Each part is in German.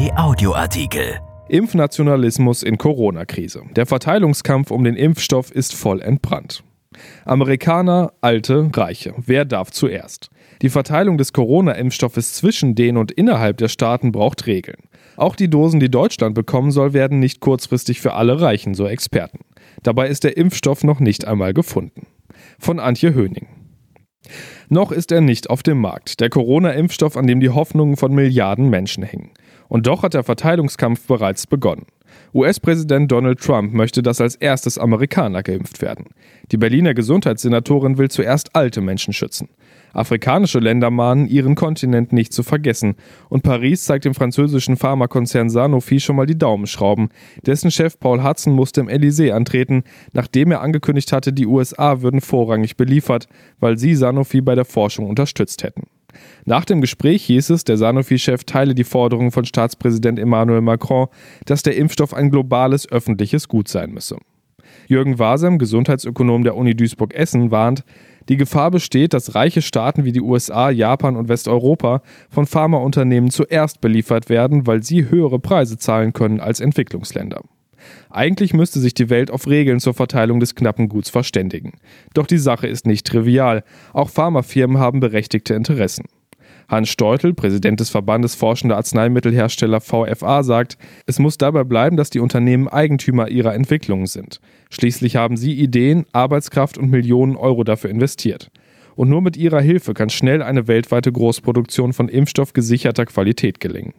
Kai Audioartikel. Impfnationalismus in Corona-Krise. Der Verteilungskampf um den Impfstoff ist voll entbrannt. Amerikaner, Alte, Reiche. Wer darf zuerst? Die Verteilung des Corona-Impfstoffes zwischen den und innerhalb der Staaten braucht Regeln. Auch die Dosen, die Deutschland bekommen soll, werden nicht kurzfristig für alle reichen, so Experten. Dabei ist der Impfstoff noch nicht einmal gefunden. Von Antje Höning. Noch ist er nicht auf dem Markt, der Corona-Impfstoff, an dem die Hoffnungen von Milliarden Menschen hängen. Und doch hat der Verteilungskampf bereits begonnen. US-Präsident Donald Trump möchte, dass als erstes Amerikaner geimpft werden. Die Berliner Gesundheitssenatorin will zuerst alte Menschen schützen. Afrikanische Länder mahnen, ihren Kontinent nicht zu vergessen. Und Paris zeigt dem französischen Pharmakonzern Sanofi schon mal die Daumenschrauben. Dessen Chef Paul Hudson musste im Élysée antreten, nachdem er angekündigt hatte, die USA würden vorrangig beliefert, weil sie Sanofi bei der Forschung unterstützt hätten. Nach dem Gespräch hieß es, der Sanofi-Chef teile die Forderung von Staatspräsident Emmanuel Macron, dass der Impfstoff ein globales öffentliches Gut sein müsse. Jürgen Wasem, Gesundheitsökonom der Uni Duisburg-Essen, warnt, die Gefahr besteht, dass reiche Staaten wie die USA, Japan und Westeuropa von Pharmaunternehmen zuerst beliefert werden, weil sie höhere Preise zahlen können als Entwicklungsländer. Eigentlich müsste sich die Welt auf Regeln zur Verteilung des knappen Guts verständigen. Doch die Sache ist nicht trivial. Auch Pharmafirmen haben berechtigte Interessen. Hans Steutel, Präsident des Verbandes Forschender Arzneimittelhersteller VFA, sagt, es muss dabei bleiben, dass die Unternehmen Eigentümer ihrer Entwicklungen sind. Schließlich haben sie Ideen, Arbeitskraft und Millionen Euro dafür investiert. Und nur mit ihrer Hilfe kann schnell eine weltweite Großproduktion von Impfstoff gesicherter Qualität gelingen.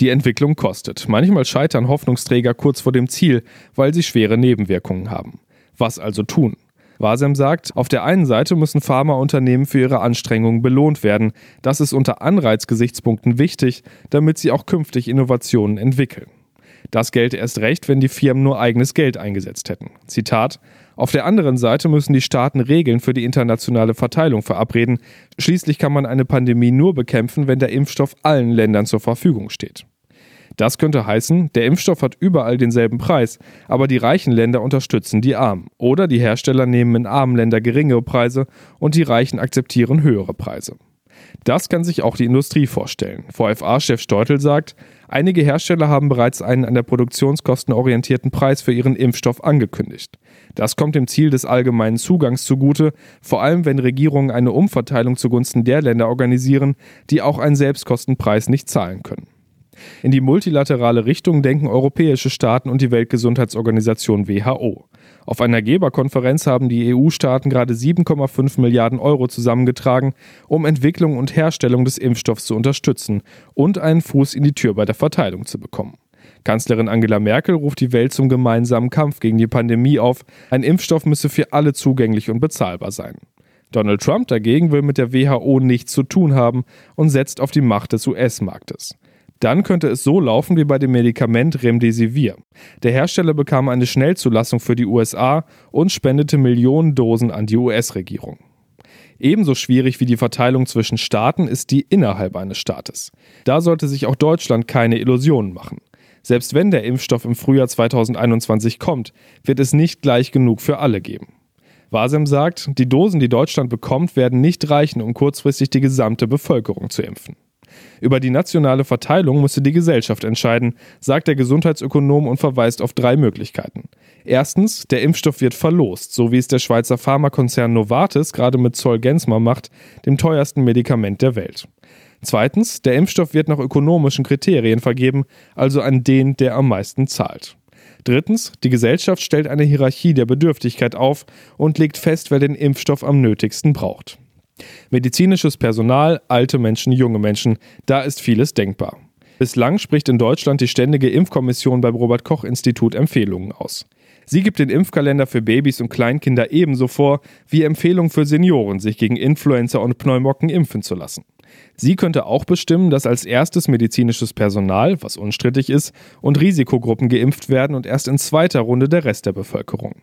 Die Entwicklung kostet. Manchmal scheitern Hoffnungsträger kurz vor dem Ziel, weil sie schwere Nebenwirkungen haben. Was also tun? Wasem sagt, auf der einen Seite müssen Pharmaunternehmen für ihre Anstrengungen belohnt werden. Das ist unter Anreizgesichtspunkten wichtig, damit sie auch künftig Innovationen entwickeln. Das gelte erst recht, wenn die Firmen nur eigenes Geld eingesetzt hätten. Zitat Auf der anderen Seite müssen die Staaten Regeln für die internationale Verteilung verabreden. Schließlich kann man eine Pandemie nur bekämpfen, wenn der Impfstoff allen Ländern zur Verfügung steht. Das könnte heißen, der Impfstoff hat überall denselben Preis, aber die reichen Länder unterstützen die Armen. Oder die Hersteller nehmen in armen Ländern geringere Preise und die Reichen akzeptieren höhere Preise. Das kann sich auch die Industrie vorstellen. VFA-Chef Steutel sagt, einige Hersteller haben bereits einen an der Produktionskosten orientierten Preis für ihren Impfstoff angekündigt. Das kommt dem Ziel des allgemeinen Zugangs zugute, vor allem wenn Regierungen eine Umverteilung zugunsten der Länder organisieren, die auch einen Selbstkostenpreis nicht zahlen können. In die multilaterale Richtung denken europäische Staaten und die Weltgesundheitsorganisation WHO. Auf einer Geberkonferenz haben die EU-Staaten gerade 7,5 Milliarden Euro zusammengetragen, um Entwicklung und Herstellung des Impfstoffs zu unterstützen und einen Fuß in die Tür bei der Verteilung zu bekommen. Kanzlerin Angela Merkel ruft die Welt zum gemeinsamen Kampf gegen die Pandemie auf. Ein Impfstoff müsse für alle zugänglich und bezahlbar sein. Donald Trump dagegen will mit der WHO nichts zu tun haben und setzt auf die Macht des US-Marktes. Dann könnte es so laufen wie bei dem Medikament Remdesivir. Der Hersteller bekam eine Schnellzulassung für die USA und spendete Millionen Dosen an die US-Regierung. Ebenso schwierig wie die Verteilung zwischen Staaten ist die innerhalb eines Staates. Da sollte sich auch Deutschland keine Illusionen machen. Selbst wenn der Impfstoff im Frühjahr 2021 kommt, wird es nicht gleich genug für alle geben. Wasem sagt, die Dosen, die Deutschland bekommt, werden nicht reichen, um kurzfristig die gesamte Bevölkerung zu impfen. Über die nationale Verteilung müsse die Gesellschaft entscheiden, sagt der Gesundheitsökonom und verweist auf drei Möglichkeiten. Erstens, der Impfstoff wird verlost, so wie es der Schweizer Pharmakonzern Novartis gerade mit Zolgensma macht, dem teuersten Medikament der Welt. Zweitens, der Impfstoff wird nach ökonomischen Kriterien vergeben, also an den, der am meisten zahlt. Drittens, die Gesellschaft stellt eine Hierarchie der Bedürftigkeit auf und legt fest, wer den Impfstoff am nötigsten braucht. Medizinisches Personal, alte Menschen, junge Menschen, da ist vieles denkbar. Bislang spricht in Deutschland die Ständige Impfkommission beim Robert Koch Institut Empfehlungen aus. Sie gibt den Impfkalender für Babys und Kleinkinder ebenso vor wie Empfehlungen für Senioren, sich gegen Influenza und Pneumokken impfen zu lassen. Sie könnte auch bestimmen, dass als erstes medizinisches Personal, was unstrittig ist, und Risikogruppen geimpft werden und erst in zweiter Runde der Rest der Bevölkerung.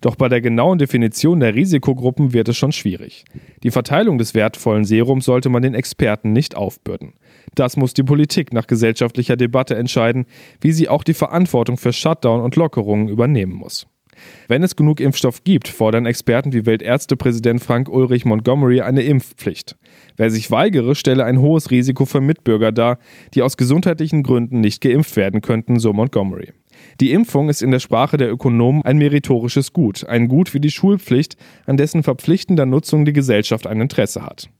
Doch bei der genauen Definition der Risikogruppen wird es schon schwierig. Die Verteilung des wertvollen Serums sollte man den Experten nicht aufbürden. Das muss die Politik nach gesellschaftlicher Debatte entscheiden, wie sie auch die Verantwortung für Shutdown und Lockerungen übernehmen muss. Wenn es genug Impfstoff gibt, fordern Experten wie Weltärztepräsident Frank Ulrich Montgomery eine Impfpflicht. Wer sich weigere, stelle ein hohes Risiko für Mitbürger dar, die aus gesundheitlichen Gründen nicht geimpft werden könnten, so Montgomery. Die Impfung ist in der Sprache der Ökonomen ein meritorisches Gut, ein Gut wie die Schulpflicht, an dessen verpflichtender Nutzung die Gesellschaft ein Interesse hat.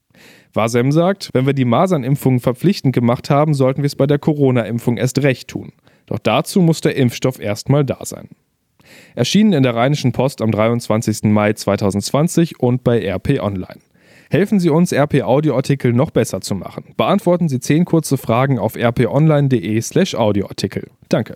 Wasem sagt, wenn wir die Masernimpfungen verpflichtend gemacht haben, sollten wir es bei der Corona-Impfung erst recht tun. Doch dazu muss der Impfstoff erstmal da sein. Erschienen in der Rheinischen Post am 23. Mai 2020 und bei RP Online. Helfen Sie uns, RP Audioartikel noch besser zu machen. Beantworten Sie zehn kurze Fragen auf rponline.de/slash Audioartikel. Danke.